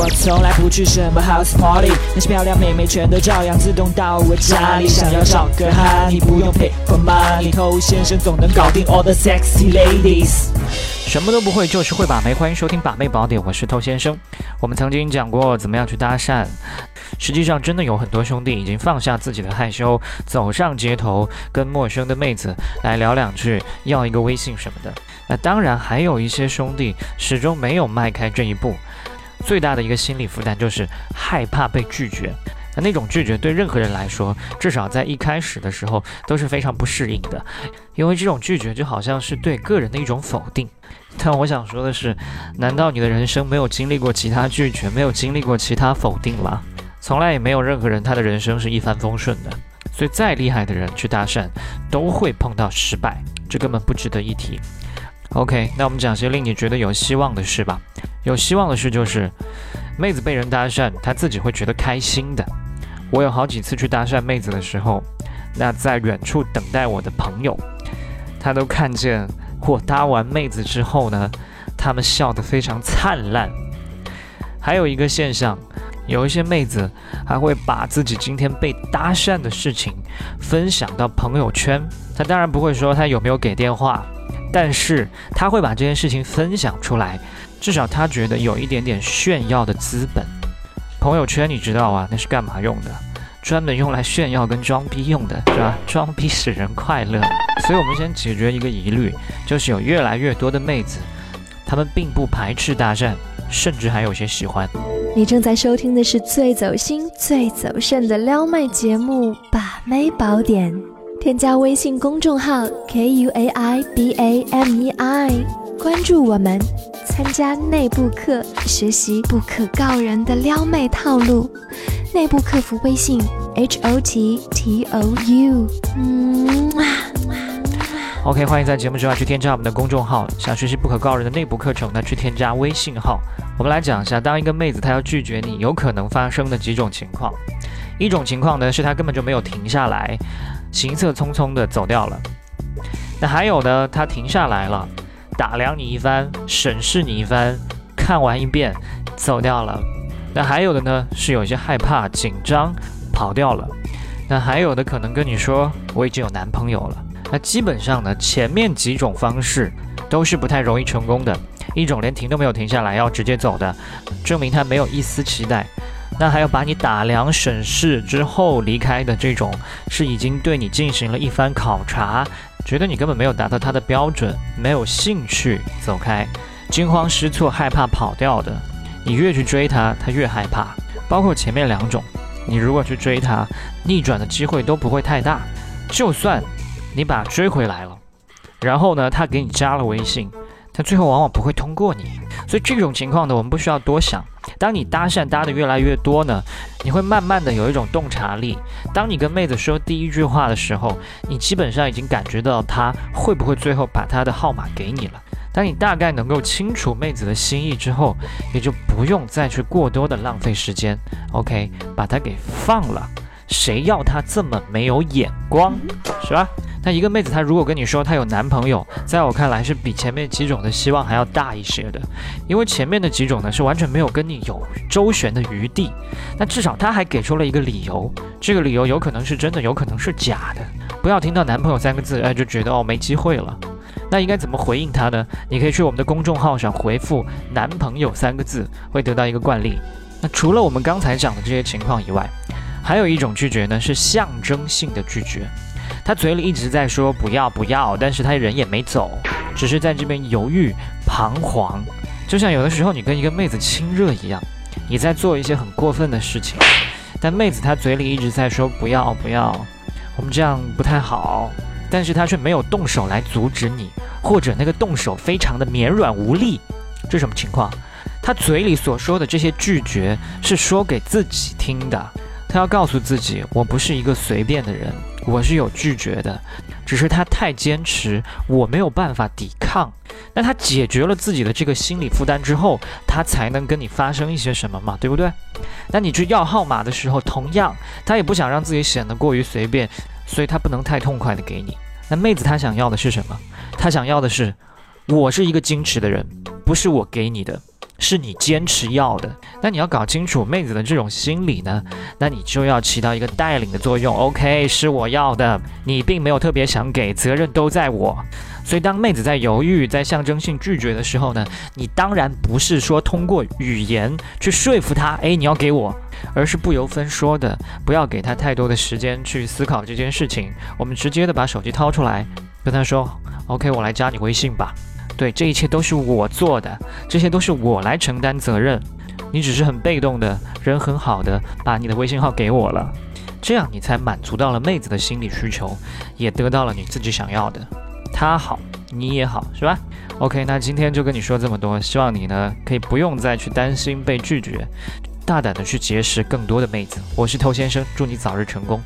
我从来不去什么 house party，那些漂亮妹妹全都照样自动到我家里。想要找个哈，你不用 pay for money，偷先生总能搞定 all the sexy ladies。什么都不会，就是会把妹。欢迎收听把妹宝典，我是偷先生。我们曾经讲过怎么样去搭讪，实际上真的有很多兄弟已经放下自己的害羞，走上街头跟陌生的妹子来聊两句，要一个微信什么的。那当然还有一些兄弟始终没有迈开这一步，最大的一个心理负担就是害怕被拒绝。那那种拒绝对任何人来说，至少在一开始的时候都是非常不适应的，因为这种拒绝就好像是对个人的一种否定。但我想说的是，难道你的人生没有经历过其他拒绝，没有经历过其他否定吗？从来也没有任何人他的人生是一帆风顺的。所以再厉害的人去搭讪，都会碰到失败，这根本不值得一提。OK，那我们讲些令你觉得有希望的事吧。有希望的事就是，妹子被人搭讪，她自己会觉得开心的。我有好几次去搭讪妹子的时候，那在远处等待我的朋友，他都看见。我搭完妹子之后呢，他们笑得非常灿烂。还有一个现象，有一些妹子还会把自己今天被搭讪的事情分享到朋友圈。她当然不会说她有没有给电话，但是他会把这件事情分享出来，至少他觉得有一点点炫耀的资本。朋友圈你知道啊，那是干嘛用的？专门用来炫耀跟装逼用的，是吧？装逼使人快乐，所以我们先解决一个疑虑，就是有越来越多的妹子，她们并不排斥搭讪，甚至还有些喜欢。你正在收听的是最走心、最走肾的撩妹节目《把妹宝典》，添加微信公众号 k u a i b a m e i，关注我们，参加内部课，学习不可告人的撩妹套路。内部客服微信 h o t t o u。嗯，OK，欢迎在节目之外去添加我们的公众号。想学习不可告人的内部课程呢，去添加微信号。我们来讲一下，当一个妹子她要拒绝你，有可能发生的几种情况。一种情况呢，是她根本就没有停下来，行色匆匆的走掉了。那还有呢，他停下来了，打量你一番，审视你一番，看完一遍，走掉了。那还有的呢，是有些害怕、紧张，跑掉了。那还有的可能跟你说，我已经有男朋友了。那基本上呢，前面几种方式都是不太容易成功的。一种连停都没有停下来，要直接走的，证明他没有一丝期待。那还有把你打量、审视之后离开的这种，是已经对你进行了一番考察，觉得你根本没有达到他的标准，没有兴趣走开，惊慌失措、害怕跑掉的。你越去追他，他越害怕。包括前面两种，你如果去追他，逆转的机会都不会太大。就算你把他追回来了，然后呢，他给你加了微信，他最后往往不会通过你。所以这种情况呢，我们不需要多想。当你搭讪搭的越来越多呢，你会慢慢的有一种洞察力。当你跟妹子说第一句话的时候，你基本上已经感觉到她会不会最后把她的号码给你了。当你大概能够清楚妹子的心意之后，也就不用再去过多的浪费时间。OK，把她给放了。谁要她这么没有眼光，是吧？那一个妹子她如果跟你说她有男朋友，在我看来是比前面几种的希望还要大一些的，因为前面的几种呢是完全没有跟你有周旋的余地。那至少她还给出了一个理由，这个理由有可能是真的，有可能是假的。不要听到男朋友三个字，哎，就觉得哦没机会了。那应该怎么回应他呢？你可以去我们的公众号上回复“男朋友”三个字，会得到一个惯例。那除了我们刚才讲的这些情况以外，还有一种拒绝呢，是象征性的拒绝。他嘴里一直在说不要不要，但是他人也没走，只是在这边犹豫彷徨。就像有的时候你跟一个妹子亲热一样，你在做一些很过分的事情，但妹子她嘴里一直在说不要不要，我们这样不太好。但是他却没有动手来阻止你，或者那个动手非常的绵软无力，这什么情况？他嘴里所说的这些拒绝是说给自己听的，他要告诉自己，我不是一个随便的人，我是有拒绝的，只是他太坚持，我没有办法抵抗。那他解决了自己的这个心理负担之后，他才能跟你发生一些什么嘛，对不对？那你去要号码的时候，同样，他也不想让自己显得过于随便。所以他不能太痛快的给你。那妹子她想要的是什么？她想要的是，我是一个矜持的人，不是我给你的，是你坚持要的。那你要搞清楚妹子的这种心理呢，那你就要起到一个带领的作用。OK，是我要的，你并没有特别想给，责任都在我。所以当妹子在犹豫、在象征性拒绝的时候呢，你当然不是说通过语言去说服她，哎，你要给我，而是不由分说的，不要给她太多的时间去思考这件事情。我们直接的把手机掏出来，跟她说：“OK，我来加你微信吧。”对，这一切都是我做的，这些都是我来承担责任。你只是很被动的人，很好的把你的微信号给我了，这样你才满足到了妹子的心理需求，也得到了你自己想要的。他好，你也好，是吧？OK，那今天就跟你说这么多，希望你呢可以不用再去担心被拒绝，大胆的去结识更多的妹子。我是头先生，祝你早日成功。